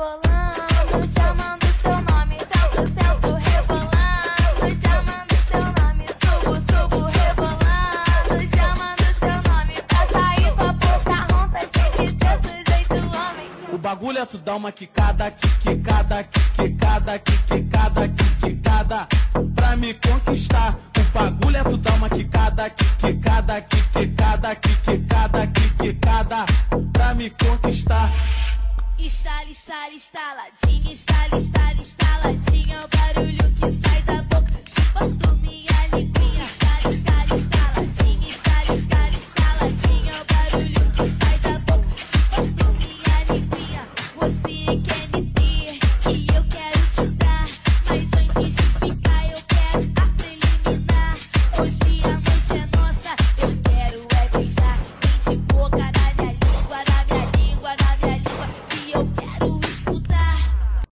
rebolando, chamando seu nome, então pro céu tô chamando seu nome, subo, subo, rebolando, chamando seu nome, pra sair pra boca ronda, cheio de jeito homem. O bagulho é tu dar uma quicada, quicada, quicada, quicada, quicada, pra me conquistar. O bagulho é tu dar uma quicada, quicada, quicada, quicada, quicada, pra me conquistar. Estala, estala, estaladinha, estala, estala, estaladinha. É o barulho que sai da boca, chupando minha linguinha. Estala, estala, estaladinha, estala, estala, estaladinha. É o barulho que sai da boca, chupando minha linguinha. Você é quer é me ter, que eu quero te dar. Mas antes de ficar, eu quero a preliminar. Hoje a noite é nossa, eu quero é beijar. Vem de boca na